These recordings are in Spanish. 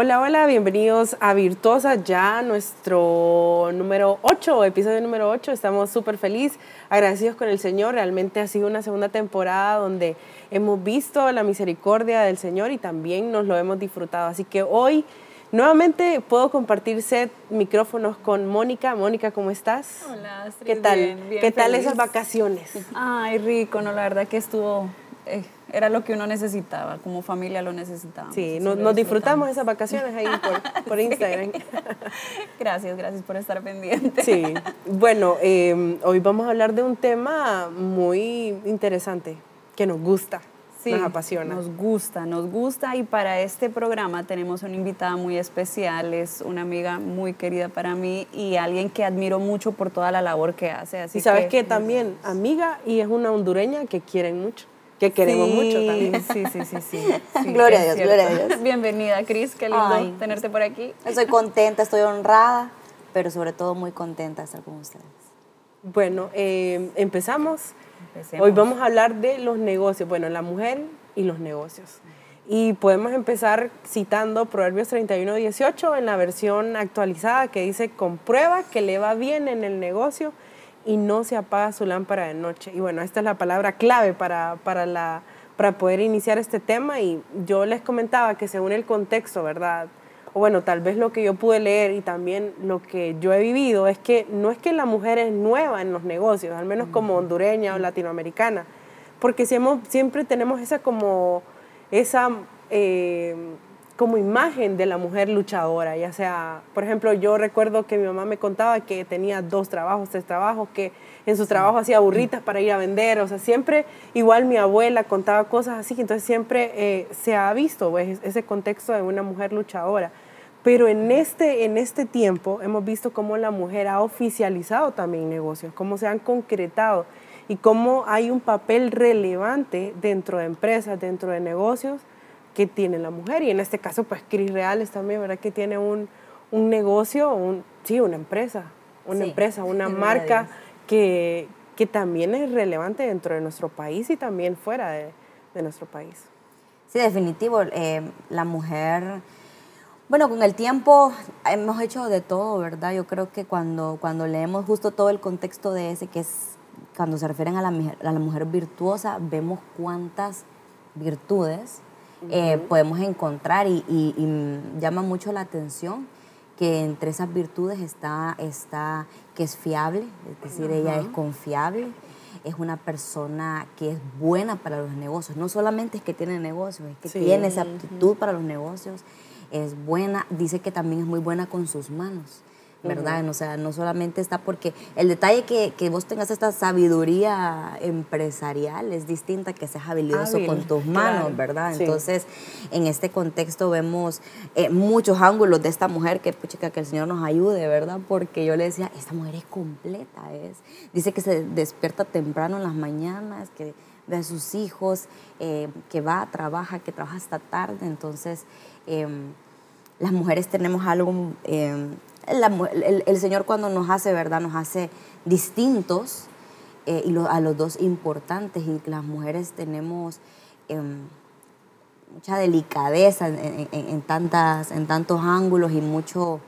Hola, hola, bienvenidos a Virtuosa, ya nuestro número 8, episodio número 8. Estamos súper felices, agradecidos con el Señor. Realmente ha sido una segunda temporada donde hemos visto la misericordia del Señor y también nos lo hemos disfrutado. Así que hoy nuevamente puedo compartir set micrófonos con Mónica. Mónica, ¿cómo estás? Hola, Astrid. ¿Qué tal? Bien, bien ¿Qué tal esas vacaciones? Ay, rico, no, la verdad que estuvo, eh, era lo que uno necesitaba, como familia lo necesitábamos. Sí, nos, disfrutamos esas vacaciones ahí por, por Instagram. Gracias, gracias por estar pendiente. Sí, bueno, eh, hoy vamos a hablar de un tema muy interesante que nos gusta, Sí, nos apasiona. Nos gusta, nos gusta y para este programa tenemos una invitada muy especial, es una amiga muy querida para mí y alguien que admiro mucho por toda la labor que hace. Así y sabes que, que también amiga y es una hondureña que quieren mucho, que queremos Sí, mucho también. Sí, sí, sí, sí. sí, Gloria a Dios, gloria a cierto. Dios. Bienvenida, Cris, qué lindo Ay. tenerte por aquí. Estoy contenta, estoy honrada, pero sobre todo muy contenta de estar con ustedes. Bueno, eh, empezamos. Empecemos. Hoy vamos a hablar de los negocios, bueno, la mujer y los negocios. Y podemos empezar citando Proverbios 31, 18 en la versión actualizada que dice, comprueba que le va bien en el negocio y no se apaga su lámpara de noche. Y bueno, esta es la palabra clave para, para, la, para poder iniciar este tema y yo les comentaba que según el contexto, ¿verdad? O bueno, tal vez lo que yo pude leer y también lo que yo he vivido es que no es que la mujer es nueva en los negocios, al menos como hondureña o latinoamericana, porque siempre, siempre tenemos esa como, esa eh, como imagen de la mujer luchadora, ya sea, por ejemplo, yo recuerdo que mi mamá me contaba que tenía dos trabajos, tres trabajos, que en su trabajo hacía burritas para ir a vender, o sea, siempre, igual mi abuela contaba cosas así, entonces siempre eh, se ha visto pues, ese contexto de una mujer luchadora. Pero en este, en este tiempo hemos visto cómo la mujer ha oficializado también negocios, cómo se han concretado y cómo hay un papel relevante dentro de empresas, dentro de negocios que tiene la mujer. Y en este caso, pues Cris Reales también, ¿verdad? Que tiene un, un negocio, un, sí, una empresa, una Sí, empresa, una marca que, que también es relevante dentro de nuestro país y también fuera de, de nuestro país. Sí, definitivo, eh, la mujer, bueno, con el tiempo hemos hecho de todo, ¿verdad? Yo creo que cuando, cuando leemos justo todo el contexto de ese, que es cuando se refieren a la, a la mujer virtuosa, vemos cuántas virtudes eh, podemos encontrar y, y- y llama mucho la atención que entre esas virtudes está, está que es fiable, es decir, ella es confiable, es una persona que es buena para los negocios. No solamente es que tiene negocios, es que Sí. tiene esa aptitud para los negocios, es buena, dice que también es muy buena con sus manos. ¿Verdad? O sea, no solamente está porque el detalle que, que vos tengas esta sabiduría empresarial es distinta que seas habilidoso Hábil, con tus manos, claro, ¿verdad? sí. Entonces, en este contexto vemos eh, muchos ángulos de esta mujer que, puchica, que el Señor nos ayude, ¿verdad? Porque yo le decía, esta mujer es completa, es. Dice que se despierta temprano en las mañanas, que ve a sus hijos, eh, que va, trabaja, que trabaja hasta tarde. Entonces, em, las mujeres tenemos algo, eh, la el, el Señor cuando nos hace, ¿verdad? Nos hace distintos eh, y lo- a los dos importantes y las mujeres tenemos em, mucha delicadeza en, en- en- en tantas, en tantos ángulos y mucho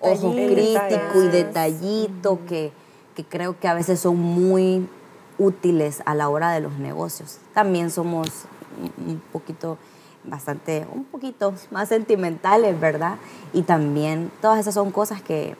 ojo crítico y detallito que, que creo que a veces son muy útiles a la hora de los negocios. También somos un poquito, bastante, un poquito más sentimentales, ¿verdad? Y también todas esas son cosas que,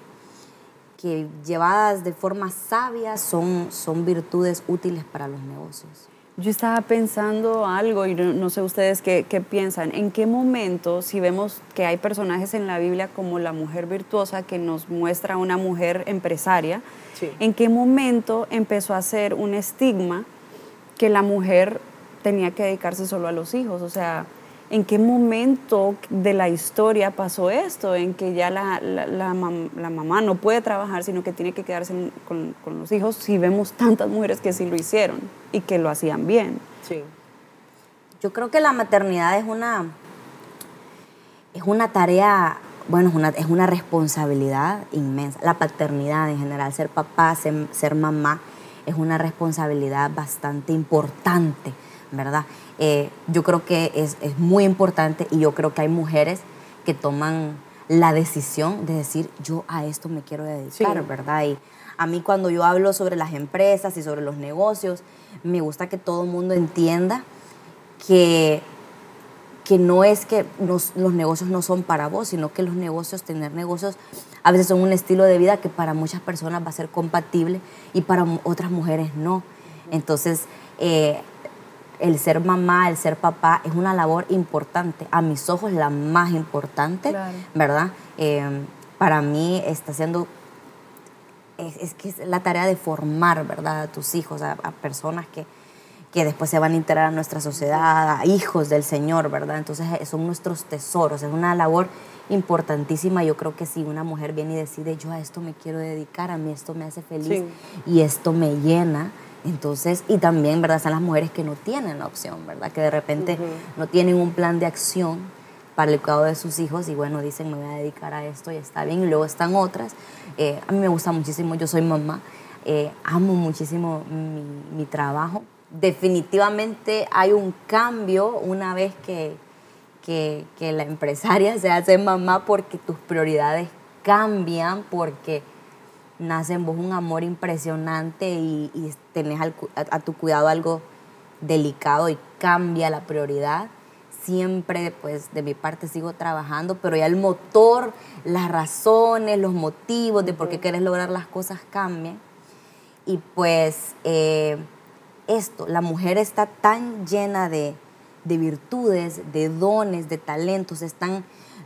que llevadas de forma sabia son, son virtudes útiles para los negocios. Yo estaba pensando algo y no, no sé ustedes qué, qué piensan. ¿En qué momento, si vemos que hay personajes en la Biblia como la mujer virtuosa que nos muestra a una mujer empresaria, Sí. en qué momento empezó a ser un estigma que la mujer tenía que dedicarse solo a los hijos? O sea, ¿en qué momento de la historia pasó esto? En que ya la, la- la mam- la mamá no puede trabajar, sino que tiene que quedarse con, con los hijos, si vemos tantas mujeres que sí lo hicieron y que lo hacían bien. Sí. Yo creo que la maternidad es una, es una tarea, bueno, es una, es una responsabilidad inmensa. La paternidad en general, ser papá, ser, ser mamá, es una responsabilidad bastante importante, ¿verdad? Eh, yo creo que es, es muy importante y yo creo que hay mujeres que toman la decisión de decir, yo a esto me quiero dedicar, ¿verdad? Y a mí cuando yo hablo sobre las empresas y sobre los negocios, me gusta que todo el mundo entienda que, que no es que los negocios no son para vos, sino que los negocios, tener negocios, a veces son un estilo de vida que para muchas personas va a ser compatible y para otras mujeres no. Entonces, eh, el ser mamá, el ser papá es una labor importante, a mis ojos la más importante, ¿verdad? Eh, para mí está siendo, es, que es la tarea de formar, ¿verdad? A tus hijos, a, personas que, que después se van a integrar a nuestra sociedad, a hijos del Señor, ¿verdad? Entonces eh, son nuestros tesoros, es una labor importantísima. Yo creo que si una mujer viene y decide, yo a esto me quiero dedicar, a mí esto me hace feliz y esto me llena, entonces, y también, ¿verdad? Están las mujeres que no tienen la opción, ¿verdad? Que de repente no tienen un plan de acción para el cuidado de sus hijos y bueno, dicen, me voy a dedicar a esto y está bien. Y luego están otras. Eh, a mí me gusta muchísimo, yo soy mamá, eh, amo muchísimo mi, mi, trabajo. Definitivamente hay un cambio una vez que, que, que la empresaria se hace mamá porque tus prioridades cambian, porque nace en vos un amor impresionante y, y tenés a, tu cuidado algo delicado y cambia la prioridad. Siempre, pues, de mi parte sigo trabajando, pero ya el motor, las razones, los motivos de por qué quieres lograr las cosas cambian. Y pues, eh, esto, la mujer está tan llena de, de virtudes, de dones, de talentos, están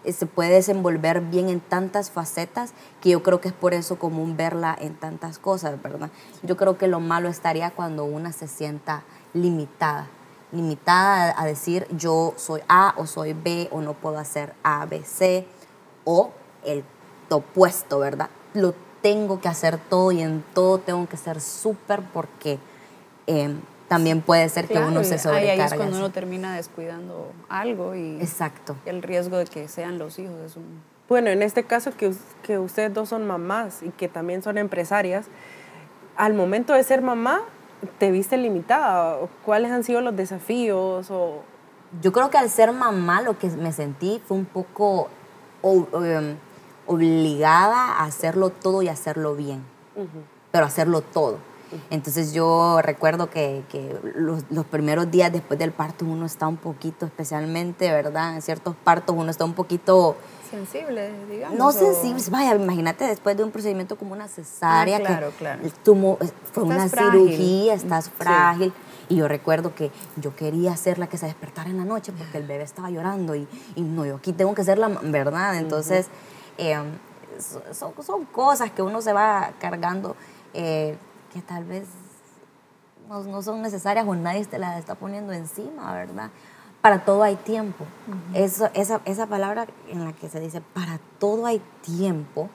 se puede desenvolver bien en tantas facetas que yo creo que es por eso común verla en tantas cosas, ¿verdad? Yo creo que lo malo estaría cuando una se sienta limitada, limitada a decir yo soy A o soy B o no puedo hacer A, B, C o el opuesto, ¿verdad? Lo tengo que hacer todo y en todo tengo que ser súper porque em, también puede ser que uno se sobrecargue. Ahí es cuando uno termina descuidando algo y, Exacto. el riesgo de que sean los hijos es un... Bueno, en este caso que, que ustedes dos son mamás y que también son empresarias, al momento de ser mamá, ¿te viste limitada? ¿Cuáles han sido los desafíos? O... Yo creo que al ser mamá lo que me sentí fue un poco em, obligada a hacerlo todo y hacerlo bien, pero hacerlo todo entonces yo recuerdo que, los, primeros días después del parto uno está un poquito, especialmente, ¿verdad? En ciertos partos uno está un poquito... Sensible, digamos. No sensible, vaya, imagínate después de un procedimiento como una cesárea, ah, claro, claro. fue una cirugía, estás frágil. Y yo recuerdo que yo quería ser la que se despertara en la noche porque el bebé estaba llorando y, no, yo aquí tengo que ser la, ¿verdad? Entonces, em, son, son, cosas que uno se va cargando. Eh, que tal vez no, son necesarias o nadie te las está poniendo encima, ¿verdad? Para todo hay tiempo. Eso, esa, esa palabra en la que se dice para todo hay tiempo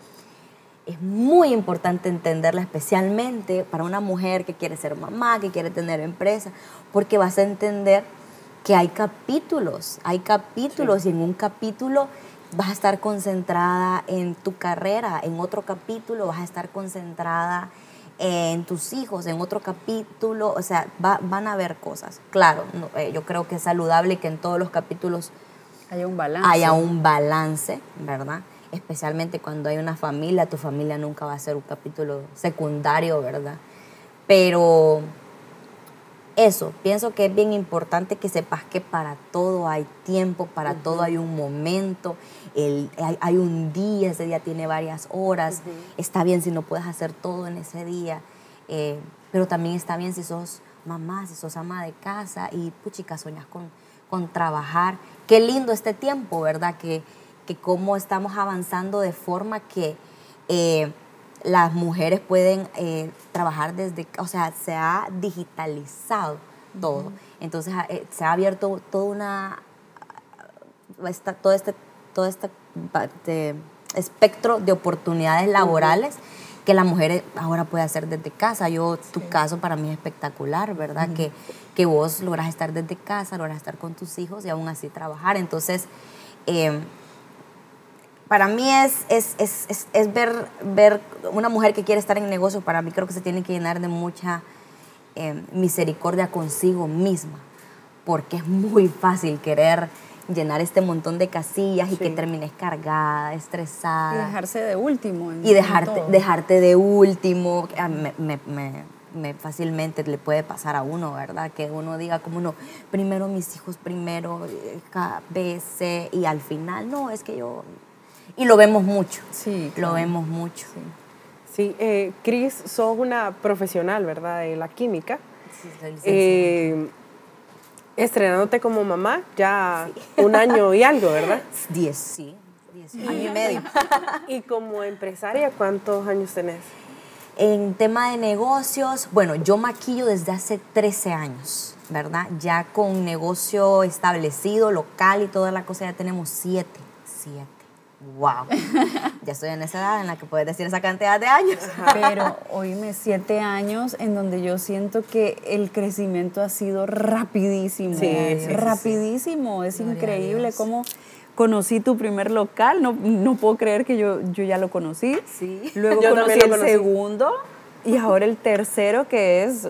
es muy importante entenderla, especialmente para una mujer que quiere ser mamá, que quiere tener empresa, porque vas a entender que hay capítulos, hay capítulos y en un capítulo vas a estar concentrada en tu carrera, en otro capítulo vas a estar concentrada en tus hijos, en otro capítulo, o sea, van a haber cosas. Claro, eh, yo creo que es saludable que en todos los capítulos haya un balance. Haya un balance, ¿verdad? Especialmente cuando hay una familia, tu familia nunca va a ser un capítulo secundario, ¿verdad? Pero eso, pienso que es bien importante que sepas que para todo hay tiempo, para todo hay un momento, hay, un día, ese día tiene varias horas, está bien si no puedes hacer todo en ese día, eh, pero también está bien si sos mamá, si sos ama de casa y puchica, soñas con, con trabajar. Qué lindo este tiempo, ¿verdad? Que, que cómo estamos avanzando de forma que... Eh, las mujeres pueden eh, trabajar desde, o sea, se ha digitalizado todo. Entonces eh, se ha abierto toda una, esta, todo este, todo este espectro de oportunidades laborales que la mujer ahora puede hacer desde casa. Yo, tu caso para mí es espectacular, ¿verdad? que, que vos logras estar desde casa, logras estar con tus hijos y aún así trabajar. Entonces, eh, para mí es, es, es, es, ver, ver una mujer que quiere estar en negocio, para mí creo que se tiene que llenar de mucha eh, misericordia consigo misma, porque es muy fácil querer llenar este montón de casillas y que termines cargada, Y estresada. dejarse de último. en- y dejarte, todo. dejarte de último. Ah, Me, me- me- me fácilmente le puede pasar a uno, ¿verdad? Que uno diga como no, primero mis hijos, primero eh, B, C, y al final, no, es que yo... Y lo vemos mucho, Sí, lo vemos mucho. Sí, eh, Cris, sos una profesional, ¿verdad? De la química. Sí, soy. Eh, estrenándote como mamá ya un año y algo, ¿verdad? Diez, sí, diez, año y medio. Y como empresaria, ¿cuántos años tenés? En tema de negocios, bueno, yo maquillo desde hace 13 años, ¿verdad? Ya con negocio establecido, local y toda la cosa, ya tenemos 7. 7. ¡Wow! ya estoy en esa edad en la que puedes decir esa cantidad de años. Pero oíme, siete años en donde yo siento que el crecimiento ha sido rapidísimo. Sí, sí, sí, sí. rapidísimo. Es Gloria increíble cómo conocí tu primer local. No, no puedo creer que yo, yo ya lo conocí. Sí. Luego Yo conocí el conocí. segundo y ahora el tercero que es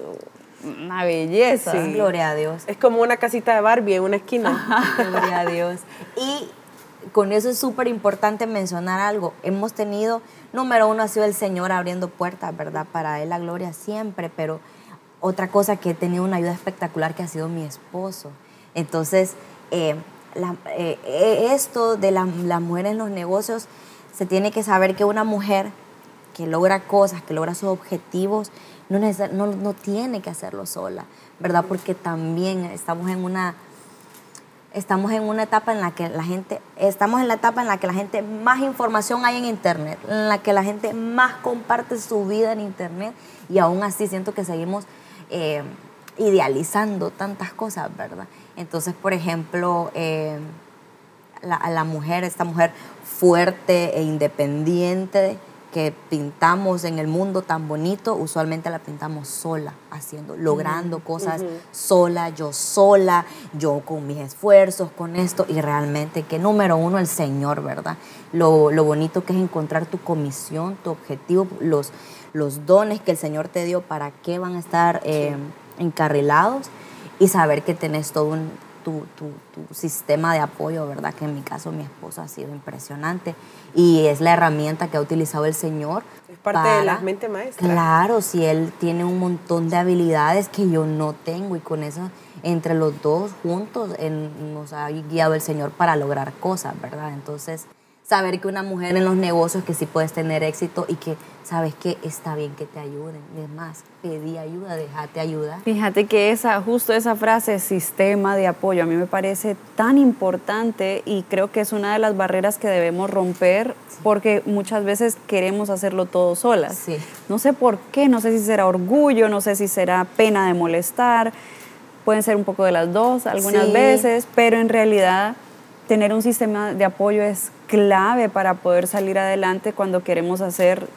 una belleza. Sí. Gloria a Dios. Es como una casita de Barbie en una esquina. Gloria a Dios. Y con eso es súper importante mencionar algo. Hemos tenido, número uno ha sido el Señor abriendo puertas, ¿verdad? Para Él la gloria siempre, pero otra cosa que he tenido una ayuda espectacular que ha sido mi esposo. Entonces, eh, eh, eh, esto de la- las mujeres en los negocios, se tiene que saber que una mujer que logra cosas, que logra sus objetivos, no, no, no tiene que hacerlo sola, ¿verdad? Porque también estamos en una estamos en una etapa en la que la gente, estamos en la etapa en la que la gente más información hay en internet, en la que la gente más comparte su vida en internet y aún así siento que seguimos eh, idealizando tantas cosas, ¿verdad? Entonces, por ejemplo, eh, la, mujer, esta mujer fuerte e independiente que pintamos en el mundo tan bonito, usualmente la pintamos sola, haciendo, logrando cosas sola, yo sola, yo con mis esfuerzos, con esto, y realmente que número uno el Señor, ¿verdad? Lo, lo bonito que es encontrar tu comisión, tu objetivo, los, los dones que el Señor te dio, para qué van a estar eh, encarrilados y saber que tenés todo un, tu, tu- tu sistema de apoyo, ¿verdad? Que en mi caso mi esposo ha sido impresionante y es la herramienta que ha utilizado el Señor. Es parte de la mente maestra. Claro, si él tiene un montón de habilidades que yo no tengo y con eso entre los dos juntos nos ha guiado el Señor para lograr cosas, ¿verdad? Entonces, saber que una mujer en los negocios que sí puedes tener éxito y que sabes que está bien que te ayuden. Es más, pedí ayuda, déjate ayudar. Fíjate que esa, justo esa frase, sistema de apoyo, a mí me parece tan importante y creo que es una de las barreras que debemos romper porque muchas veces queremos hacerlo todo solas. Sí. No sé por qué, no sé si será orgullo, no sé si será pena de molestar, pueden ser un poco de las dos algunas Sí. veces, pero en realidad tener un sistema de apoyo es clave para poder salir adelante cuando queremos hacer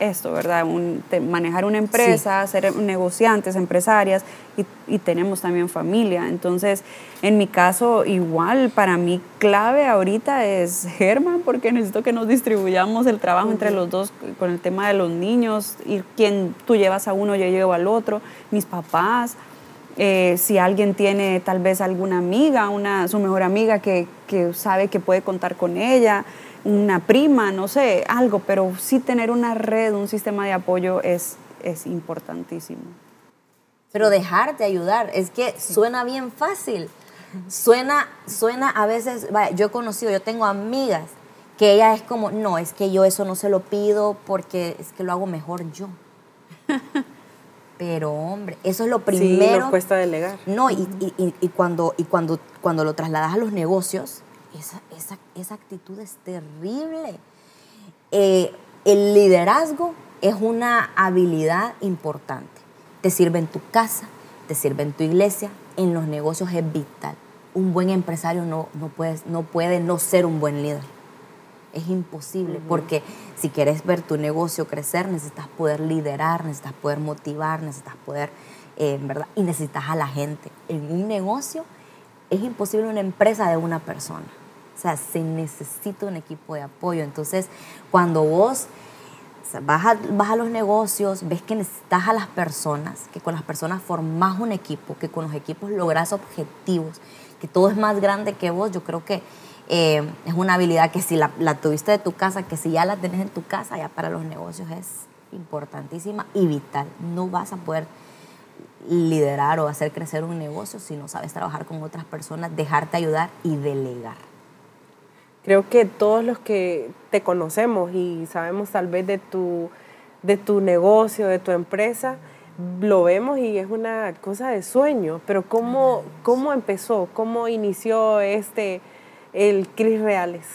esto, ¿verdad? Un- te- manejar una empresa, ser negociantes, empresarias y, y tenemos también familia. Entonces, en mi caso, igual, para mí clave ahorita es Germán, porque necesito que nos distribuyamos el trabajo entre los dos con el tema de los niños, y quien tú llevas a uno, yo llevo al otro, mis papás. Eh, si alguien tiene tal vez alguna amiga, una, su mejor amiga que, que sabe que puede contar con ella, una prima, no sé, algo, pero sí tener una red, un sistema de apoyo es, es importantísimo. Pero dejarte ayudar, es que suena bien fácil. Suena, suena a veces, vaya, yo he conocido, yo tengo amigas que ella es como, no, es que yo eso no se lo pido porque es que lo hago mejor yo. Pero hombre, eso es lo Sí, primero. nos cuesta delegar. No, y, y- y- y cuando, y cuando, cuando lo trasladas a los negocios, esa, esa, esa actitud es terrible. Eh, el liderazgo es una habilidad importante. Te sirve en tu casa, te sirve en tu iglesia, en los negocios es vital. Un buen empresario no, no, puedes- no puede no ser un buen líder. Es imposible, porque si quieres ver tu negocio crecer, necesitas poder liderar, necesitas poder motivar, necesitas poder, eh, ¿verdad? Y necesitas a la gente. En un negocio es imposible una empresa de una persona. O sea, se necesita un equipo de apoyo. Entonces, cuando vos vas, a, vas a los negocios, ves que necesitas a las personas, que con las personas formás un equipo, que con los equipos lográs objetivos, que todo es más grande que vos, yo creo que eh, es una habilidad que si la, la, tuviste de tu casa, que si ya la tenés en tu casa, ya para los negocios es importantísima y vital. No vas a poder liderar o hacer crecer un negocio si no sabes trabajar con otras personas, dejarte ayudar y delegar. Creo que todos los que te conocemos y sabemos tal vez de tu, de tu negocio, de tu empresa, lo vemos y es una cosa de sueño, pero ¿cómo, cómo empezó? ¿Cómo inició este, el Cris Reales?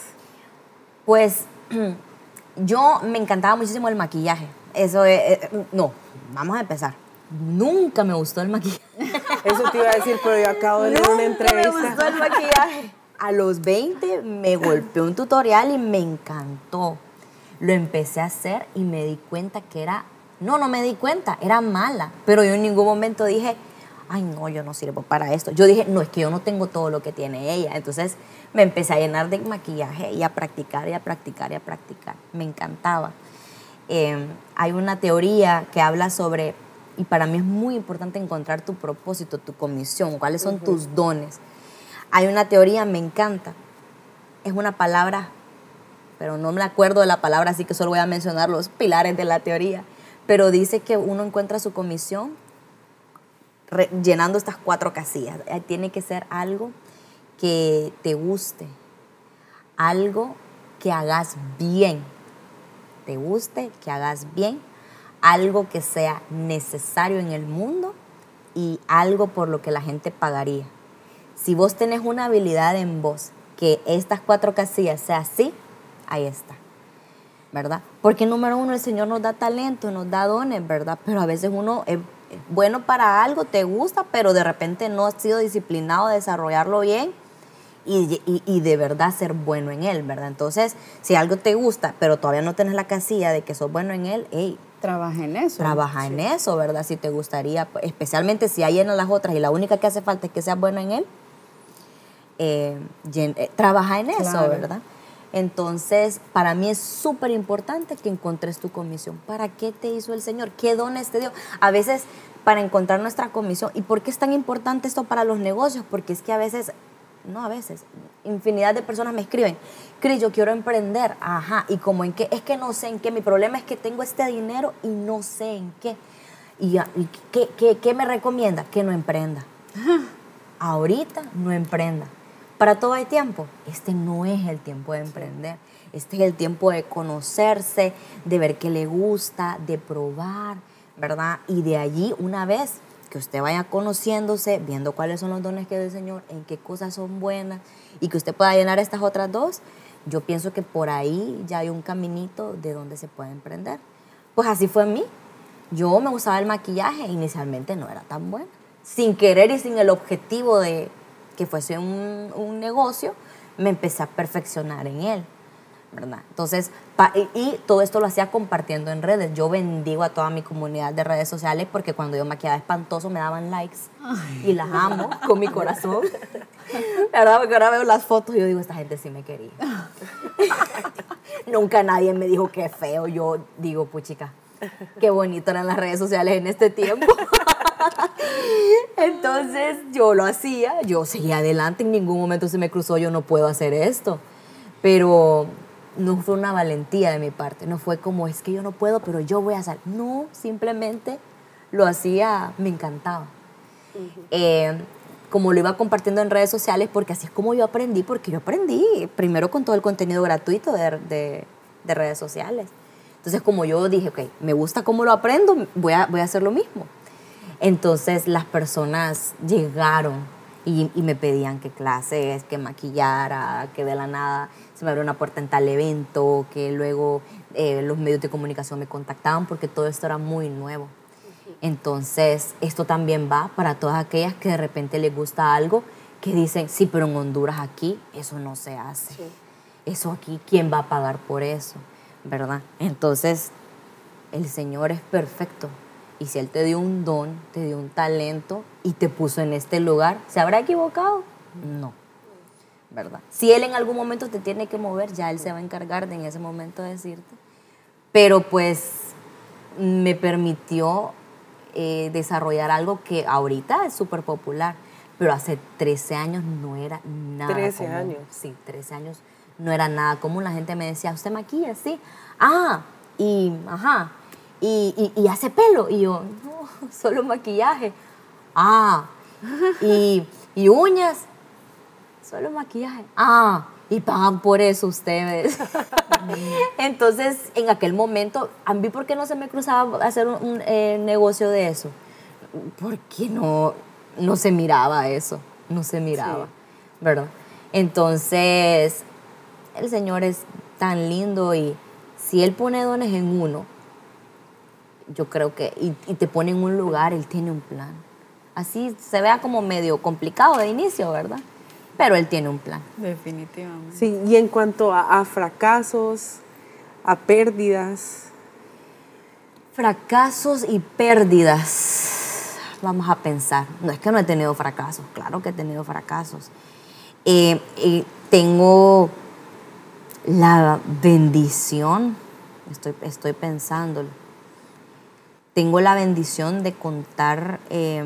Pues yo me encantaba muchísimo el maquillaje. Eso es, no, vamos a empezar. Nunca me gustó el maquillaje. Eso te iba a decir, pero yo acabo de leer una entrevista. me gustó el maquillaje. A los 20 me golpeó un tutorial y me encantó. Lo empecé a hacer y me di cuenta que era, no, no me di cuenta, era mala. Pero yo en ningún momento dije, ay no, yo no sirvo para esto. Yo dije, no, es que yo no tengo todo lo que tiene ella. Entonces me empecé a llenar de maquillaje y a practicar y a practicar y a practicar. Me encantaba. Em, hay una teoría que habla sobre, y para mí es muy importante encontrar tu propósito, tu comisión, cuáles son tus dones. Hay una teoría, me encanta, es una palabra, pero no me acuerdo de la palabra, así que solo voy a mencionar los pilares de la teoría, pero dice que uno encuentra su comisión llenando estas cuatro casillas. Tiene que ser algo que te guste, algo que hagas bien, te guste, que hagas bien, algo que sea necesario en el mundo y algo por lo que la gente pagaría. Si vos tenés una habilidad en vos que estas cuatro casillas sea así, ahí está. ¿Verdad? Porque número uno, el Señor nos da talento, nos da dones, ¿verdad? Pero a veces uno es bueno para algo, te gusta, pero de repente no has sido disciplinado a desarrollarlo bien y, de verdad ser bueno en él, ¿verdad? Entonces, si algo te gusta, pero todavía no tienes la casilla de que sos bueno en él, hey, trabaja en eso. Trabaja en eso, ¿verdad? Si te gustaría, especialmente si hay en las otras y la única que hace falta es que seas bueno en él, eh, eh, trabaja en eso, ¿verdad? Entonces, para mí es súper importante que encontres tu comisión. ¿Para qué te hizo el Señor? ¿Qué dones te dio? A veces, para encontrar nuestra comisión. ¿Y por qué es tan importante esto para los negocios? Porque es que a veces no a veces, infinidad de personas me escriben, Cris, yo quiero emprender, ajá, y como en qué, es que no sé en qué, mi problema es que tengo este dinero y no sé en qué. ¿Y, qué, me recomienda? Que no emprenda. Ahorita no emprenda. Para todo hay tiempo. Este no es el tiempo de emprender. Este es el tiempo de conocerse, de ver qué le gusta, de probar, ¿verdad? Y de allí, una vez que usted vaya conociéndose, viendo cuáles son los dones que el Señor, en qué cosas son buenas y que usted pueda llenar estas otras dos, yo pienso que por ahí ya hay un caminito de donde se puede emprender. Pues así fue en mí. Yo me gustaba el maquillaje, inicialmente no era tan bueno. Sin querer y sin el objetivo de que fuese un negocio, me empecé a perfeccionar en él. Entonces, y, todo esto lo hacía compartiendo en redes. Yo bendigo a toda mi comunidad de redes sociales porque cuando yo maquillaba espantoso me daban likes y las amo con mi corazón. ¿Verdad? Porque ahora veo las fotos y yo digo, esta gente sí me quería. Nunca nadie me dijo que feo. Yo digo, puchica, qué bonito eran las redes sociales en este tiempo. Entonces yo lo hacía, yo seguía adelante, en ningún momento se me cruzó, yo no puedo hacer esto. Pero no fue una valentía de mi parte, no fue como es que yo no puedo, pero yo voy a hacer. No, simplemente lo hacía, me encantaba. Eh, como lo iba compartiendo en redes sociales, porque así es como yo aprendí, porque yo aprendí primero con todo el contenido gratuito de, redes sociales. Entonces, como yo dije, ok, me gusta cómo lo aprendo, voy a, voy a hacer lo mismo. Entonces, las personas llegaron y, y me pedían que clases, que maquillara, que de la nada se me abrió una puerta en tal evento, que luego eh, los medios de comunicación me contactaban porque todo esto era muy nuevo. Entonces, esto también va para todas aquellas que de repente les gusta algo, que dicen, sí, pero en Honduras aquí eso no se hace. Eso aquí, ¿quién va a pagar por eso? ¿Verdad? Entonces, el Señor es perfecto. Y si Él te dio un don, te dio un talento y te puso en este lugar, ¿se habrá equivocado? No ¿verdad? Si él en algún momento te tiene que mover, ya él se va a encargar de en ese momento decirte. Pero pues me permitió eh, desarrollar algo que ahorita es súper popular, pero hace 13 años no era nada 13 común. años. Sí, 13 años no era nada común. La gente me decía, ¿usted maquilla? Sí. Ah, y, ajá, y, y- y hace pelo. Y yo, no, solo maquillaje. Ah, y, y uñas, solo maquillaje. Ah, y pagan por eso ustedes. Entonces, en aquel momento, a mí, ¿por qué no se me cruzaba hacer un, un, eh, negocio de eso? Porque no, no se miraba eso, no se miraba, ¿verdad? Entonces, el Señor es tan lindo y si Él pone dones en uno, yo creo que, y, y te pone en un lugar, Él tiene un plan. Así se vea como medio complicado de inicio, ¿verdad? Pero Él tiene un plan. Definitivamente. Sí, y en cuanto a, a fracasos, a pérdidas, Fracasos y pérdidas. Vamos a pensar. No es que no he tenido fracasos, claro que he tenido fracasos. Eh, eh, tengo la bendición, estoy, estoy pensándolo, tengo la bendición de contar eh,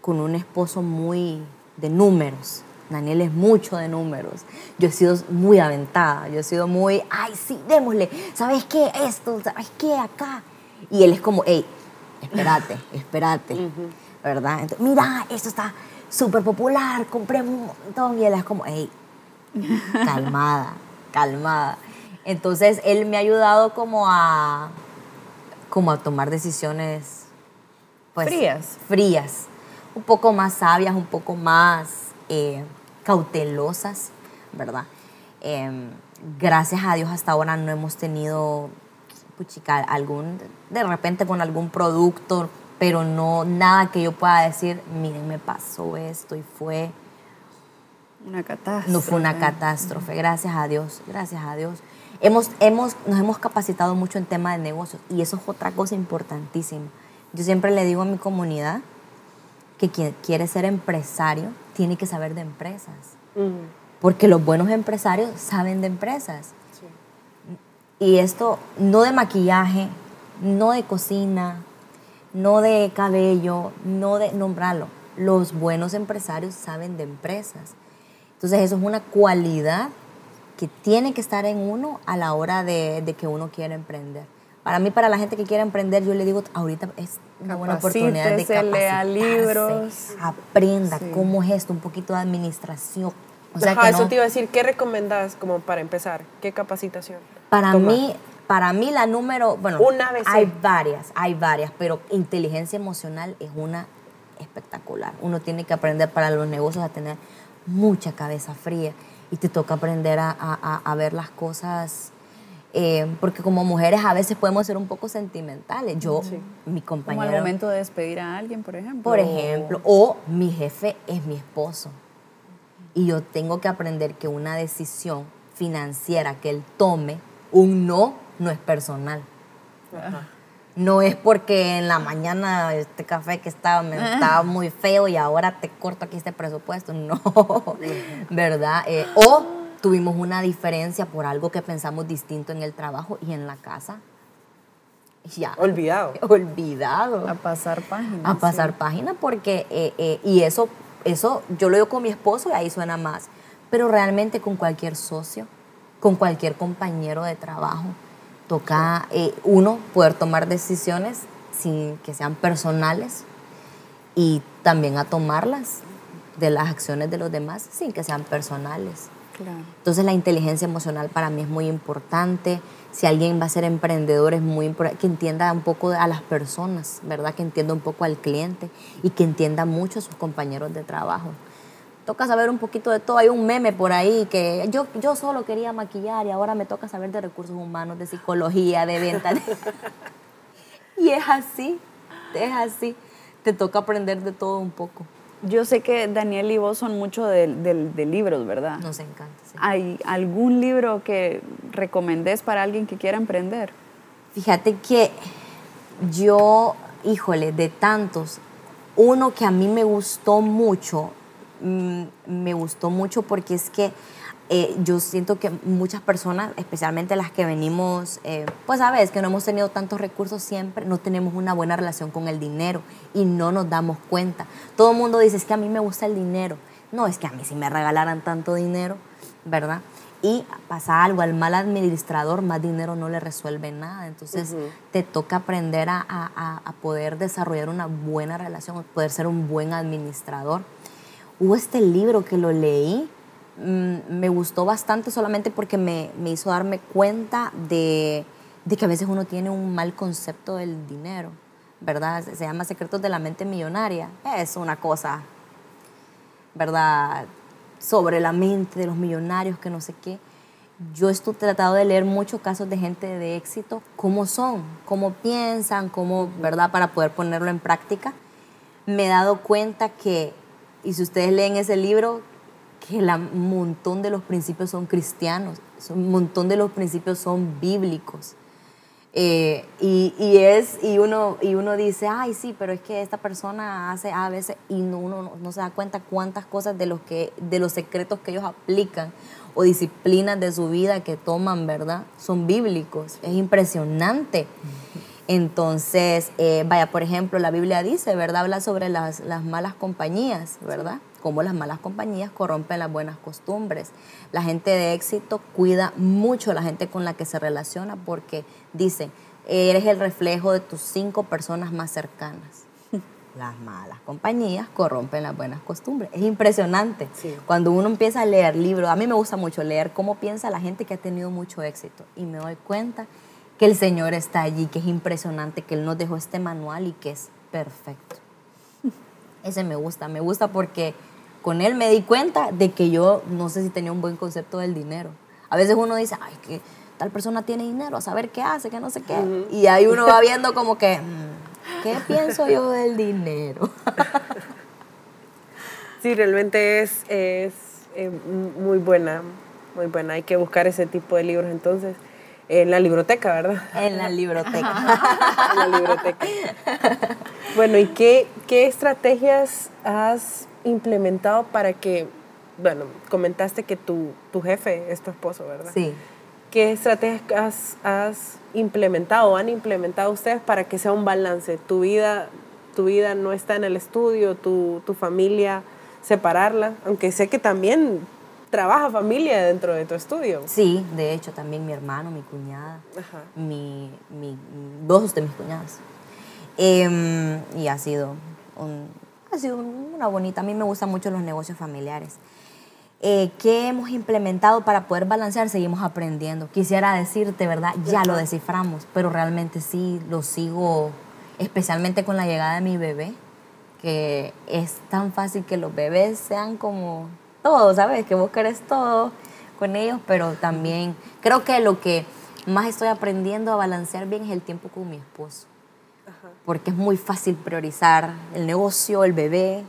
con un esposo muy de números. Daniel es mucho de números. Yo he sido muy aventada, yo he sido muy, ay, sí, démosle, ¿sabes qué? Esto, ¿sabes qué? Acá. Y él es como, hey, espérate, espérate, ¿verdad? Entonces, mira, esto está súper popular, compremos un montón. Y él es como, hey, calmada, calmada. Entonces, él me ha ayudado como a, como a tomar decisiones pues, Frías. frías, un poco más sabias, un poco más eh, cautelosas, ¿verdad? Em, gracias a Dios hasta ahora no hemos tenido, puchica, algún, de repente con algún producto, pero no nada que yo pueda decir, miren, me pasó esto y fue, Una catástrofe. no fue una catástrofe, gracias a Dios, gracias a Dios. Hemos, hemos, nos hemos capacitado mucho en tema de negocios y eso es otra cosa importantísima. Yo siempre le digo a mi comunidad que quien quiere ser empresario tiene que saber de empresas, mm, porque los buenos empresarios saben de empresas. Y esto no de maquillaje, no de cocina, no de cabello, no de nombrarlo. Los buenos empresarios saben de empresas. Entonces eso es una cualidad que tiene que estar en uno a la hora de, de que uno quiere emprender. Para mí, para la gente que quiere emprender, yo le digo, ahorita es una buena oportunidad de Capacítese, lea capacitarse, libros. Aprenda Sí. cómo es esto, un poquito de administración. O sea, Ajá, que eso no- te iba a decir, ¿qué recomendás como para empezar? ¿Qué capacitación? Para tomar? mí, para mí la número, bueno, Una ABC. hay varias, hay varias, pero inteligencia emocional es una espectacular. Uno tiene que aprender para los negocios a tener mucha cabeza fría y te toca aprender a- a- a ver las cosas, eh, porque como mujeres a veces podemos ser un poco sentimentales. Yo, mi Como compañera, al momento de despedir a alguien, por ejemplo. por ejemplo, o mi jefe es mi esposo. Y yo tengo que aprender que una decisión financiera que él tome, un no, no es personal. No es porque en la mañana este café que estaba, me estaba muy feo y ahora te corto aquí este presupuesto. No, ¿verdad? Eh, o tuvimos una diferencia por algo que pensamos distinto en el trabajo y en la casa. Ya. Olvidado. Olvidado A pasar páginas. a pasar sí. página porque eh, eh, y eso eso yo lo digo con mi esposo y ahí suena más pero realmente con cualquier socio con cualquier compañero de trabajo toca eh, uno poder tomar decisiones sin que sean personales y también a tomarlas de las acciones de los demás sin que sean personales Entonces la inteligencia emocional para mí es muy importante. Si alguien va a ser emprendedor es muy importante que entienda un poco a las personas, ¿verdad? Que entienda un poco al cliente y que entienda mucho a sus compañeros de trabajo. Toca saber un poquito de todo. Hay un meme por ahí que yo, yo solo quería maquillar y ahora me toca saber de recursos humanos, de psicología, de venta. y es así, es así. Te toca aprender de todo un poco. Yo sé que Daniel y vos son mucho de, de- de libros, ¿verdad? Nos encanta. sí. ¿Hay algún libro que recomendés para alguien que quiera emprender? Fíjate que yo, híjole, de tantos, uno que a mí me gustó mucho, mm, me gustó mucho porque es que eh, yo siento que muchas personas, especialmente las que venimos, eh, pues sabes, que no hemos tenido tantos recursos siempre, no tenemos una buena relación con el dinero y no nos damos cuenta. Todo el mundo dice, es que a mí me gusta el dinero. No, es que a mí si me regalaran tanto dinero, ¿verdad? Y pasa algo, al mal administrador más dinero no le resuelve nada. Entonces te toca aprender a, a, a poder desarrollar una buena relación, poder ser un buen administrador. Hubo este libro que lo leí, Mm, me gustó bastante solamente porque me, me hizo darme cuenta de, de, que a veces uno tiene un mal concepto del dinero, ¿verdad? Se llama Secretos de la Mente Millonaria. Es una cosa, ¿verdad? Sobre la mente de los millonarios, que no sé qué. Yo he tratado de leer muchos casos de gente de éxito, cómo son, cómo piensan, cómo, ¿verdad? Para poder ponerlo en práctica. Me he dado cuenta que, y si ustedes leen ese libro, que un montón de los principios son cristianos, un montón de los principios son bíblicos. Eh, y, es, y, uno, y uno dice, ay, sí, pero es que esta persona hace a veces, y uno no, se da cuenta cuántas cosas de los, que, de los secretos que ellos aplican o disciplinas de su vida que toman, ¿verdad? Son bíblicos. Es impresionante. Entonces, eh, vaya, por ejemplo, la Biblia dice, ¿verdad? Habla sobre las, las malas compañías, ¿verdad? Cómo las malas compañías corrompen las buenas costumbres. La gente de éxito cuida mucho a la gente con la que se relaciona porque dice, eres el reflejo de tus cinco personas más cercanas. Las malas compañías corrompen las buenas costumbres. Es impresionante. Cuando uno empieza a leer libros, a mí me gusta mucho leer cómo piensa la gente que ha tenido mucho éxito y me doy cuenta que el Señor está allí, que es impresionante, que Él nos dejó este manual y que es perfecto. Ese me gusta, me gusta porque con él me di cuenta de que yo no sé si tenía un buen concepto del dinero. A veces uno dice, ay, que tal persona tiene dinero, a saber qué hace, que no sé qué. Y ahí uno va viendo como que, mm, ¿qué pienso yo del dinero? sí, realmente es, es eh, muy buena, muy buena. Hay que buscar ese tipo de libros entonces. En la biblioteca, ¿verdad? En la biblioteca. en la biblioteca. Bueno, ¿y qué, qué estrategias has implementado para que, bueno, comentaste que tu, tu jefe es tu esposo, ¿verdad? Sí. ¿Qué estrategias has, implementado o han implementado ustedes para que sea un balance? Tu vida, tu vida no está en el estudio, tu, tu familia, separarla, aunque sé que también trabaja familia dentro de tu estudio. Sí, de hecho también mi hermano, mi cuñada, mi, mi, dos de mis cuñadas. Em, y ha sido un, ha sido una bonita. A mí me gustan mucho los negocios familiares. Eh, ¿Qué hemos implementado para poder balancear? Seguimos aprendiendo. Quisiera decirte, ¿verdad? Ya lo desciframos, pero realmente sí lo sigo, especialmente con la llegada de mi bebé, que es tan fácil que los bebés sean como todo, ¿sabes? Que vos querés todo con ellos, pero también creo que lo que más estoy aprendiendo a balancear bien es el tiempo con mi esposo porque es muy fácil priorizar el negocio, el bebé,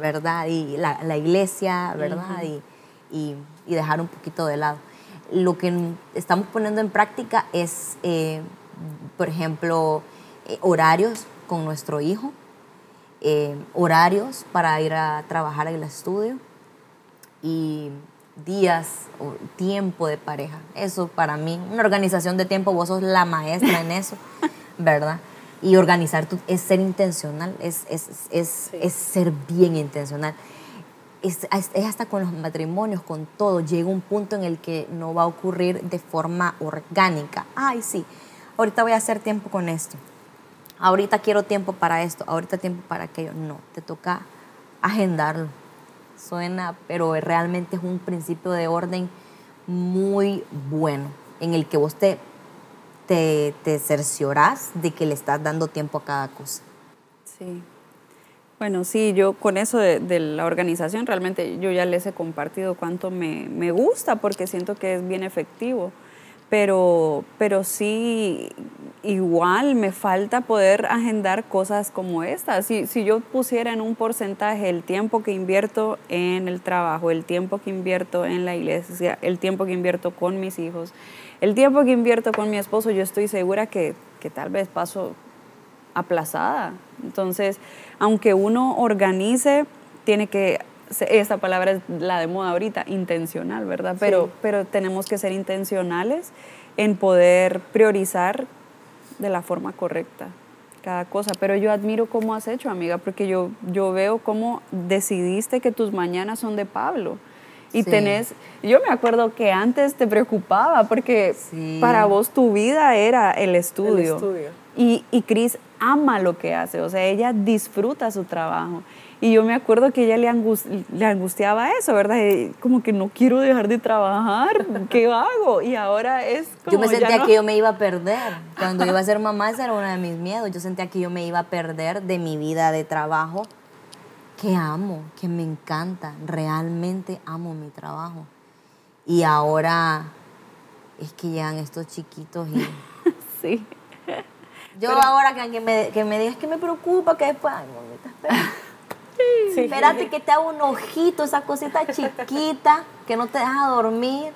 ¿verdad? Y la, iglesia, ¿verdad? y, y, dejar un poquito de lado. Lo que estamos poniendo en práctica es, eh, por ejemplo, eh, horarios con nuestro hijo, eh, horarios para ir a trabajar en el estudio y días o tiempo de pareja. Eso para mí, una organización de tiempo, vos sos la maestra en eso, ¿verdad? Y organizar tu, es ser intencional, es, es, es, es ser bien intencional. Es, es, hasta con los matrimonios, con todo. Llega un punto en el que no va a ocurrir de forma orgánica. Ay, sí, ahorita voy a hacer tiempo con esto. Ahorita quiero tiempo para esto, ahorita tiempo para aquello. No, te toca agendarlo. Suena, pero realmente es un principio de orden muy bueno en el que vos te te, te cerciorás de que le estás dando tiempo a cada cosa. Sí. Bueno, sí, yo con eso de, la organización realmente yo ya les he compartido cuánto me, me, gusta porque siento que es bien efectivo, pero, pero sí igual me falta poder agendar cosas como estas. Si, si yo pusiera en un porcentaje el tiempo que invierto en el trabajo, el tiempo que invierto en la iglesia, el tiempo que invierto con mis hijos, el tiempo que invierto con mi esposo, yo estoy segura que, que tal vez paso aplazada. Entonces, aunque uno organice, tiene que esta palabra es la de moda ahorita, intencional, ¿verdad? Pero, Sí. pero tenemos que ser intencionales en poder priorizar de la forma correcta cada cosa. Pero yo admiro cómo has hecho, amiga, porque yo, yo veo cómo decidiste que tus mañanas son de Pablo. Y Sí. tenés, yo me acuerdo que antes te preocupaba porque Sí. para vos tu vida era el estudio. estudio. Y, y Cris ama lo que hace, o sea, ella disfruta su trabajo. Y yo me acuerdo que ella le, angus- le angustiaba eso, ¿verdad? Y como que no quiero dejar de trabajar, ¿qué hago? Y ahora es como Yo me sentía no- que yo me iba a perder. Cuando iba a ser mamá, ese era uno de mis miedos. Yo sentía que yo me iba a perder de mi vida de trabajo, que amo, que me encanta. Realmente amo mi trabajo. Y ahora es que llegan estos chiquitos y... Sí. Yo ahora que, que me, que me digas que me preocupa, que después... Ay, mamita, espera. Sí. Espérate que te haga un ojito, esa cosita chiquita que no te deja dormir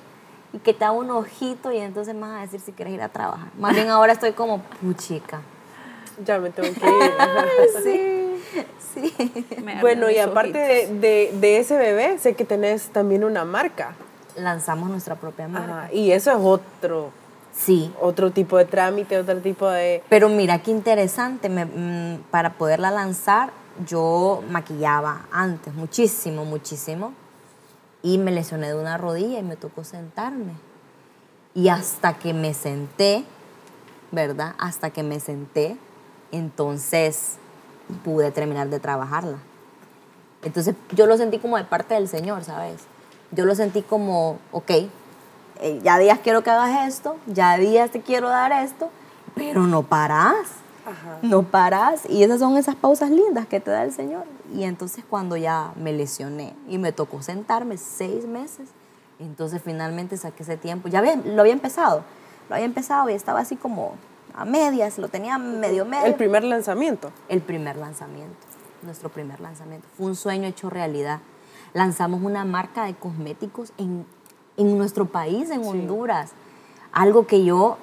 y que te haga un ojito y entonces me vas a decir si quieres ir a trabajar. Más bien ahora estoy como puchica. Ya me tengo que ir. Sí, sí. Bueno, y aparte de, de- de ese bebé, sé que tenés también una marca. Lanzamos nuestra propia marca. Ajá, y eso es otro, Sí. otro tipo de trámite, otro tipo de... Pero mira qué interesante, me- mm, para poderla lanzar yo maquillaba antes, muchísimo, muchísimo, y me lesioné de una rodilla y me tocó sentarme. Y hasta que me senté, ¿verdad? Hasta que me senté, entonces pude terminar de trabajarla. Entonces yo lo sentí como de parte del Señor, ¿sabes? Yo lo sentí como, ok, eh, ya días quiero que hagas esto, ya días te quiero dar esto, pero no parás, Ajá. no parás. Y esas son esas pausas lindas que te da el Señor. Y entonces cuando ya me lesioné y me tocó sentarme seis meses, entonces finalmente saqué ese tiempo. Ya había- lo había empezado, lo había empezado y estaba así como a medias, lo tenía medio medio. El primer lanzamiento. El primer lanzamiento, nuestro primer lanzamiento. Fue un sueño hecho realidad. Lanzamos una marca de cosméticos en, en nuestro país, en Honduras. Algo que yo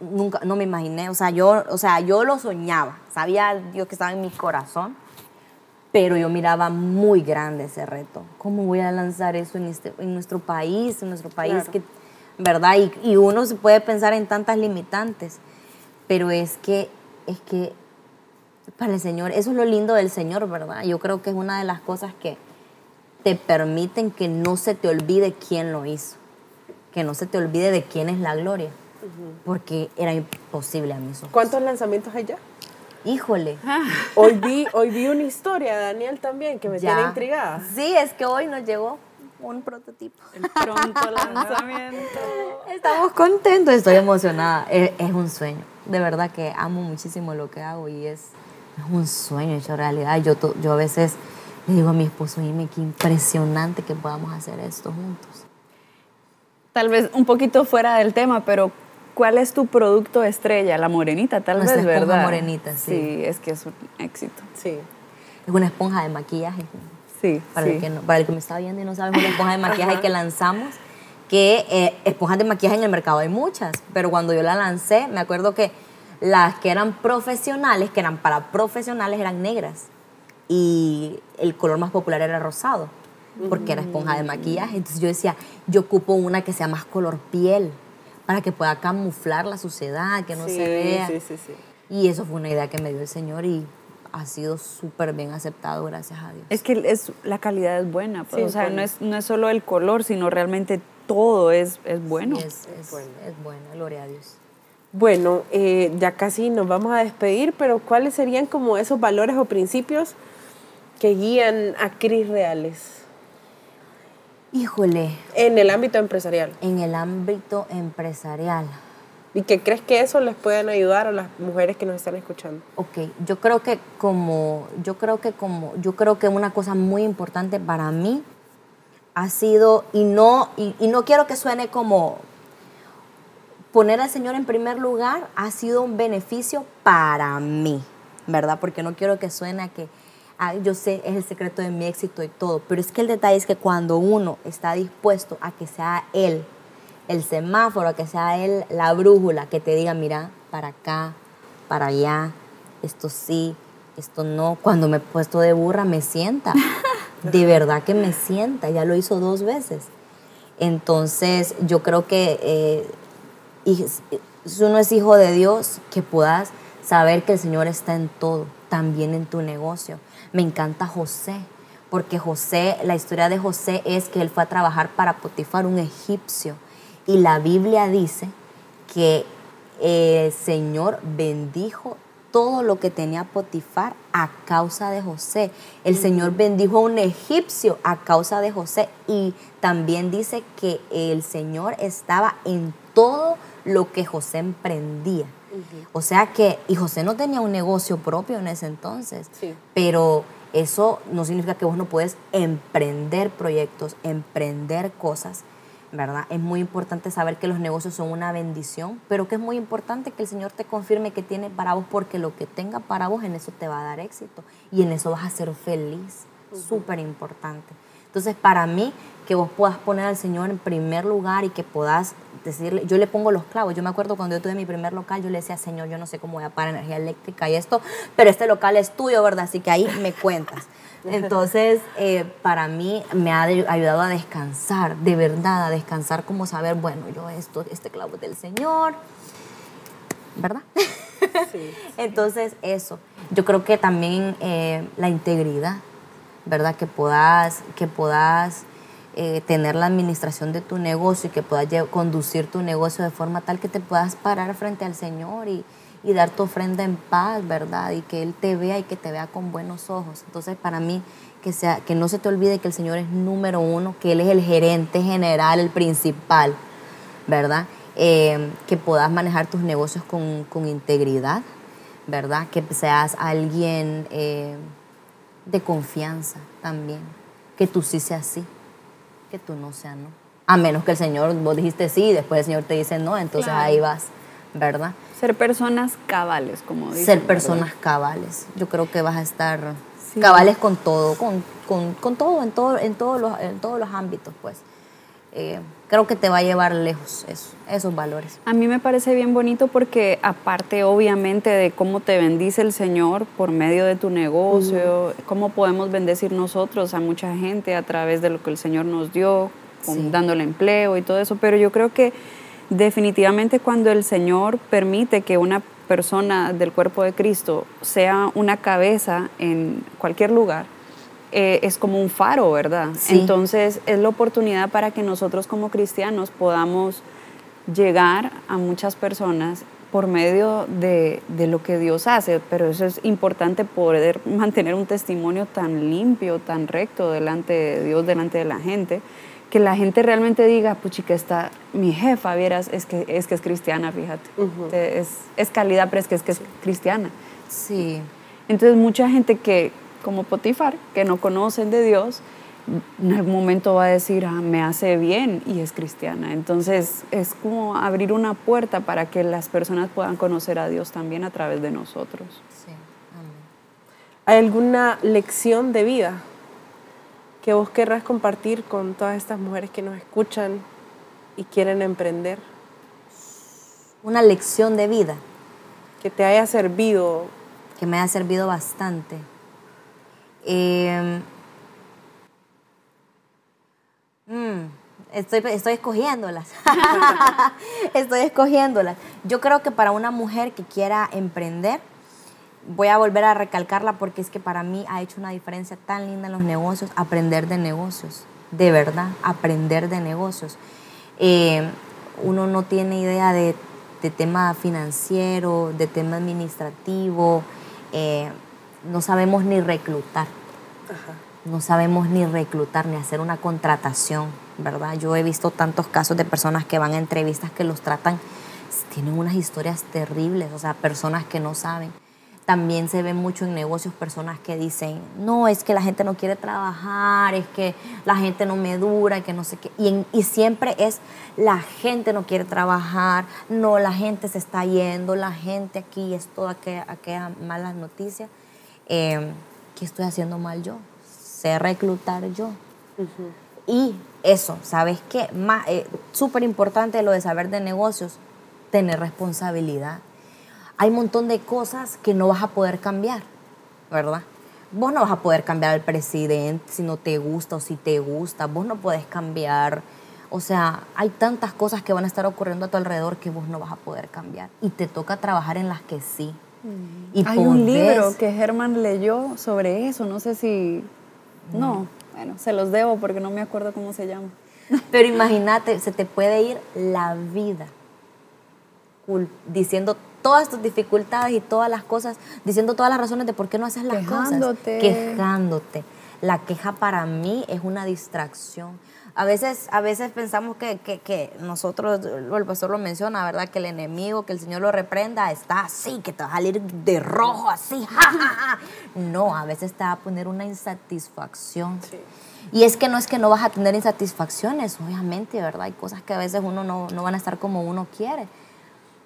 nunca, no me imaginé. O sea, yo, o sea, yo lo soñaba. Sabía yo que estaba en mi corazón. Pero yo miraba muy grande ese reto. ¿Cómo voy a lanzar eso en, este, en nuestro país? En nuestro país, Claro. que, ¿verdad? Y, y uno se puede pensar en tantas limitantes. Pero es que, es que para el Señor, eso es lo lindo del Señor, ¿verdad? Yo creo que es una de las cosas que te permiten que no se te olvide quién lo hizo, que no se te olvide de quién es la gloria, porque era imposible a mis ojos. ¿Cuántos lanzamientos hay ya? Híjole. Hoy vi, hoy vi una historia de Daniel también que me ya. tiene intrigada. Sí, es que hoy nos llegó un prototipo. El pronto lanzamiento. Estamos contentos, estoy emocionada. Es, es un sueño. De verdad que amo muchísimo lo que hago y es, es un sueño hecho realidad. Yo, to- yo a veces le digo a mi esposo, dime qué impresionante que podamos hacer esto juntos. Tal vez un poquito fuera del tema, pero ¿cuál es tu producto estrella? La morenita, tal Nuestra vez, esponja ¿verdad? morenita, sí. Sí, es que es un éxito. Sí. Es una esponja de maquillaje. Sí, Para, sí. el, que no- para el que me está viendo y no sabe, es una esponja de maquillaje que lanzamos. Que eh, esponjas de maquillaje en el mercado hay muchas, pero cuando yo la lancé, me acuerdo que las que eran profesionales, que eran para profesionales, eran negras. Y el color más popular era rosado, porque era esponja de maquillaje. Entonces yo decía, yo ocupo una que sea más color piel, para que pueda camuflar la suciedad, que no sí, se vea. Sí, sí, sí. Y eso fue una idea que me dio el Señor y ha sido súper bien aceptado, gracias a Dios. Es que es, la calidad es buena, pues, Sí, o sea, no es, no es solo el color, sino realmente todo es, es bueno. Sí, es, es, bueno. es bueno, gloria a Dios. Bueno, eh, ya casi nos vamos a despedir, pero ¿cuáles serían como esos valores o principios que guían a Cris Reales Híjole, en el ámbito empresarial? en el ámbito empresarial, ¿Y que crees que eso les pueden ayudar a las mujeres que nos están escuchando? ok, yo creo que como, yo creo que como, yo creo que una cosa muy importante para mí ha sido, y no, y, y no quiero que suene como poner al Señor en primer lugar, ha sido un beneficio para mí, ¿verdad? Porque no quiero que suene a que, ah, yo sé, es el secreto de mi éxito y todo, pero es que el detalle es que cuando uno está dispuesto a que sea Él, el semáforo, a que sea Él la brújula, que te diga, mira, para acá, para allá, esto sí, esto no, cuando me he puesto de burra me sienta, de verdad que me sienta, ya lo hizo dos veces. Entonces yo creo que eh, si uno es hijo de Dios, que puedas saber que el Señor está en todo, también en tu negocio. Me encanta José, porque José, la historia de José es que él fue a trabajar para Potifar, un egipcio, y la Biblia dice que el Señor bendijo todo lo que tenía Potifar a causa de José. El Señor bendijo a un egipcio a causa de José y también dice que el Señor estaba en todo lo que José emprendía. O sea que, y José no tenía un negocio propio en ese entonces, pero eso no significa que vos no puedes emprender proyectos, emprender cosas ¿verdad? Es muy importante saber que los negocios son una bendición, pero que es muy importante que el Señor te confirme que tiene para vos, porque lo que tenga para vos en eso te va a dar éxito y en eso vas a ser feliz. Súper importante. Entonces, para mí, que vos puedas poner al Señor en primer lugar y que puedas decirle, yo le pongo los clavos. Yo me acuerdo cuando yo tuve mi primer local, yo le decía, Señor, yo no sé cómo voy a pagar energía eléctrica y esto, pero este local es tuyo, ¿verdad? Así que ahí me cuentas. Entonces, eh, para mí me ha ayudado a descansar, de verdad, a descansar como saber, bueno, yo esto, este clavo es del Señor, ¿verdad? Sí. Entonces, eso. Yo creo que también eh, la integridad, ¿verdad? Que puedas, que puedas eh, tener la administración de tu negocio y que puedas conducir tu negocio de forma tal que te puedas parar frente al Señor y, y dar tu ofrenda en paz, ¿verdad? Y que Él te vea y que te vea con buenos ojos. Entonces, para mí, que, sea, que no se te olvide que el Señor es número uno, que Él es el gerente general, el principal, ¿verdad? Eh, que puedas manejar tus negocios con, con, integridad, ¿verdad? Que seas alguien eh, de confianza también, que tú sí seas sí, que tú no seas no. A menos que el Señor, vos dijiste sí, y después el Señor te dice no, entonces ahí vas, ¿verdad? Ser personas cabales, como dicen. Ser personas cabales. Yo creo que vas a estar cabales con todo, con, con, todo, en, todo en, todos los, en todos los ámbitos, pues. Eh, creo que te va a llevar lejos eso, esos valores. A mí me parece bien bonito porque aparte obviamente de cómo te bendice el Señor por medio de tu negocio, cómo podemos bendecir nosotros a mucha gente a través de lo que el Señor nos dio, dándole empleo y todo eso, pero yo creo que definitivamente cuando el Señor permite que una persona del cuerpo de Cristo sea una cabeza en cualquier lugar, eh, es como un faro, ¿verdad? Entonces es la oportunidad para que nosotros como cristianos podamos llegar a muchas personas por medio de, de, lo que Dios hace, pero eso es importante poder mantener un testimonio tan limpio, tan recto delante de Dios, delante de la gente, que la gente realmente diga, puchica, está mi jefa, vieras, es que es, que es cristiana, fíjate. es, es, calidad, pero es que es que es cristiana. Sí. Entonces mucha gente que, como Potifar, que no conocen de Dios, en algún momento va a decir, ah, me hace bien y es cristiana. Entonces es como abrir una puerta para que las personas puedan conocer a Dios también a través de nosotros. Sí. ¿Hay alguna lección de vida que vos querrás compartir con todas estas mujeres que nos escuchan y quieren emprender? Una lección de vida. Que te haya servido. Que me haya servido bastante. Em, mm, estoy, estoy escogiéndolas. estoy escogiéndolas. Yo creo que para una mujer que quiera emprender, voy a volver a recalcarla porque es que para mí ha hecho una diferencia tan linda en los negocios, aprender de negocios, de verdad, aprender de negocios. Eh, uno no tiene idea de, tema financiero, de tema administrativo, eh, no sabemos ni reclutar, no sabemos ni reclutar, ni hacer una contratación, ¿verdad? Yo he visto tantos casos de personas que van a entrevistas que los tratan, tienen unas historias terribles, o sea, personas que no saben. También se ve mucho en negocios personas que dicen, no, es que la gente no quiere trabajar, es que la gente no me dura, que no sé qué. Y, y siempre es, la gente no quiere trabajar, no, la gente se está yendo, la gente aquí es toda aquella, malas noticias. Eh, ¿Qué estoy haciendo mal yo? Sé reclutar yo. Y eso, ¿sabes qué? Eh, Súper importante lo de saber de negocios, tener responsabilidad hay un montón de cosas que no vas a poder cambiar, ¿verdad? vos no vas a poder cambiar al presidente si no te gusta o si te gusta, vos no puedes cambiar. O sea, hay tantas cosas que van a estar ocurriendo a tu alrededor que vos no vas a poder cambiar. Y te toca trabajar en las que sí. Y hay un libro que Germán leyó sobre eso, no sé si... No, bueno, se los debo porque no me acuerdo cómo se llama. Pero imagínate, se te puede ir la vida diciendo todas tus dificultades y todas las cosas, diciendo todas las razones de por qué no haces las cosas. Quejándote. La queja para mí es una distracción. A veces, a veces pensamos que, que, nosotros, el pastor lo menciona, ¿verdad? Que el enemigo, que el Señor lo reprenda, está así, que te va a salir de rojo, así, No, a veces te va a poner una insatisfacción. Y es que no es que no vas a tener insatisfacciones, obviamente, ¿verdad? Hay cosas que a veces uno no, no van a estar como uno quiere.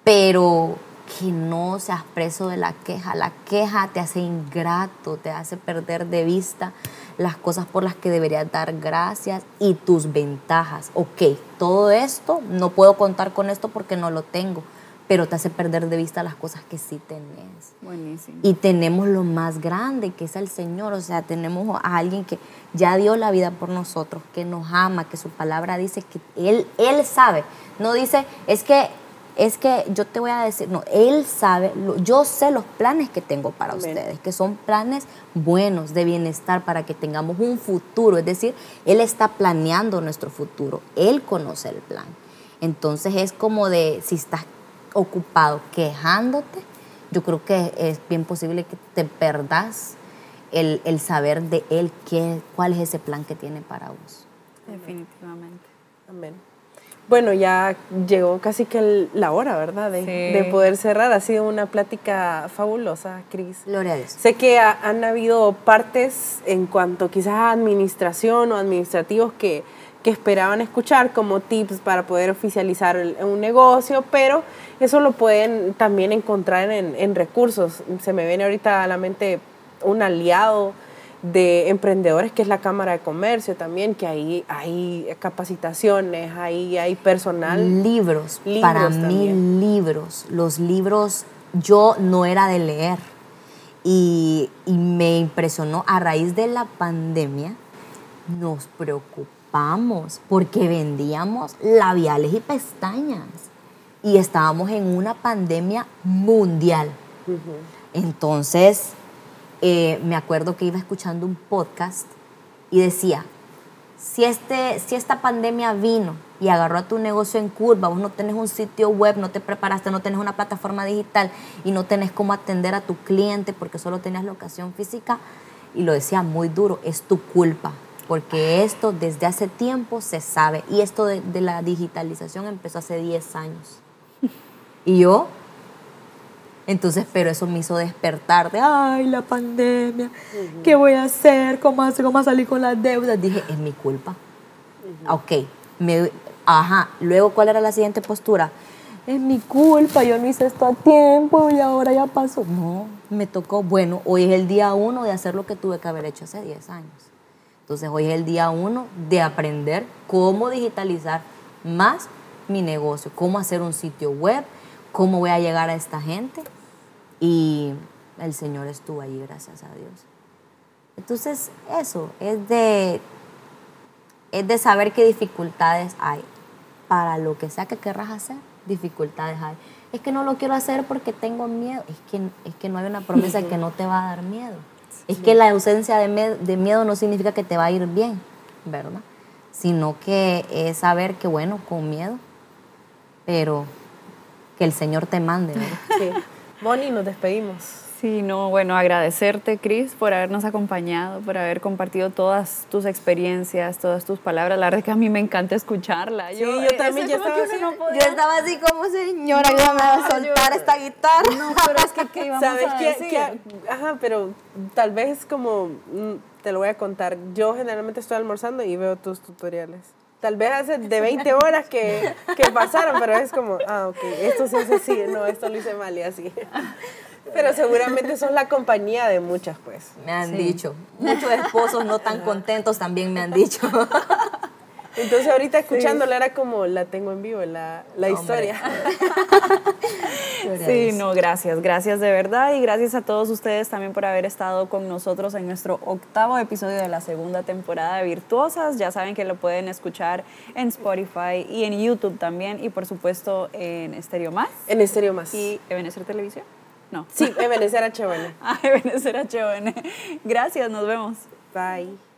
Pero que no seas preso de la queja. La queja te hace ingrato, te hace perder de vista las cosas por las que deberías dar gracias y tus ventajas. Ok, todo esto, no puedo contar con esto porque no lo tengo, pero te hace perder de vista las cosas que sí tenés. Buenísimo. Y tenemos lo más grande, que es el Señor. O sea, tenemos a alguien que ya dio la vida por nosotros, que nos ama, que su palabra dice que Él, él sabe. No dice, es que es que yo te voy a decir, no, Él sabe, yo sé los planes que tengo para ustedes, que son planes buenos, de bienestar, para que tengamos un futuro. Es decir, Él está planeando nuestro futuro, Él conoce el plan. Entonces es como de, si estás ocupado quejándote, yo creo que es bien posible que te perdas el, el saber de Él qué, cuál es ese plan que tiene para vos. Definitivamente. Amén. Bueno, ya llegó casi que la hora, ¿verdad? De, poder cerrar. Ha sido una plática fabulosa, Cris. Gloria a Dios. Sé que han habido partes en cuanto quizás a administración o administrativos que, que esperaban escuchar como tips para poder oficializar un negocio, pero eso lo pueden también encontrar en, en recursos. Se me viene ahorita a la mente un aliado de emprendedores, que es la Cámara de Comercio también, que ahí hay capacitaciones, ahí hay personal. Libros, para mí libros. Los libros yo no era de leer y, y me impresionó a raíz de la pandemia, nos preocupamos porque vendíamos labiales y pestañas y estábamos en una pandemia mundial. Entonces, eh, me acuerdo que iba escuchando un podcast y decía, si, este, si esta pandemia vino y agarró a tu negocio en curva, vos no tenés un sitio web, no te preparaste, no tenés una plataforma digital y no tenés cómo atender a tu cliente porque solo tenías locación física, y lo decía muy duro, es tu culpa, porque esto desde hace tiempo se sabe y esto de, de la digitalización empezó hace 10 años. Y yo entonces, pero eso me hizo despertar de, ay, la pandemia, ¿qué voy a hacer? ¿Cómo, hacer? ¿Cómo salir con las deudas? Dije, es mi culpa. Ok, me, ajá. Luego, ¿cuál era la siguiente postura? Es mi culpa, yo no hice esto a tiempo y ahora ya pasó. No, me tocó, bueno, hoy es el día uno de hacer lo que tuve que haber hecho hace 10 años. Entonces, hoy es el día uno de aprender cómo digitalizar más mi negocio, cómo hacer un sitio web, cómo voy a llegar a esta gente. Y el Señor estuvo allí, gracias a Dios. Entonces, eso es de, es de saber qué dificultades hay. Para lo que sea que querrás hacer, dificultades hay. Es que no lo quiero hacer porque tengo miedo. Es que, es que no hay una promesa que no te va a dar miedo. Es que la ausencia de, de miedo no significa que te va a ir bien, ¿verdad? Sino que es saber que, bueno, con miedo, pero que el Señor te mande. Sí. Bonnie, nos despedimos. Sí, no, bueno, agradecerte, Cris, por habernos acompañado, por haber compartido todas tus experiencias, todas tus palabras. La verdad es que a mí me encanta escucharla. Sí, yo, también, yo estaba, así, yo estaba así como, señora, ayúdame a soltar esta guitarra. No, pero es que, ¿qué íbamos ¿Sabes a qué, decir? ajá, pero tal vez como, mm, te lo voy a contar, yo generalmente estoy almorzando y veo tus tutoriales tal vez hace de 20 horas que, que, pasaron, pero es como, ah, ok, esto se hace así, no, esto lo hice mal y así. Pero seguramente sos la compañía de muchas, pues. Me han dicho. Muchos esposos no tan contentos también me han dicho. Entonces ahorita escuchándola era como la tengo en vivo, la, la historia. Sí, no, gracias, gracias de verdad y gracias a todos ustedes también por haber estado con nosotros en nuestro octavo episodio de la segunda temporada de Virtuosas. Ya saben que lo pueden escuchar en Spotify y en YouTube también y por supuesto en Estéreo Más. En Estéreo Más. ¿Y Ebenezer Televisión? No. Sí, Ebenezer HN. ah, Ebenezer HN. Gracias, nos vemos. Bye.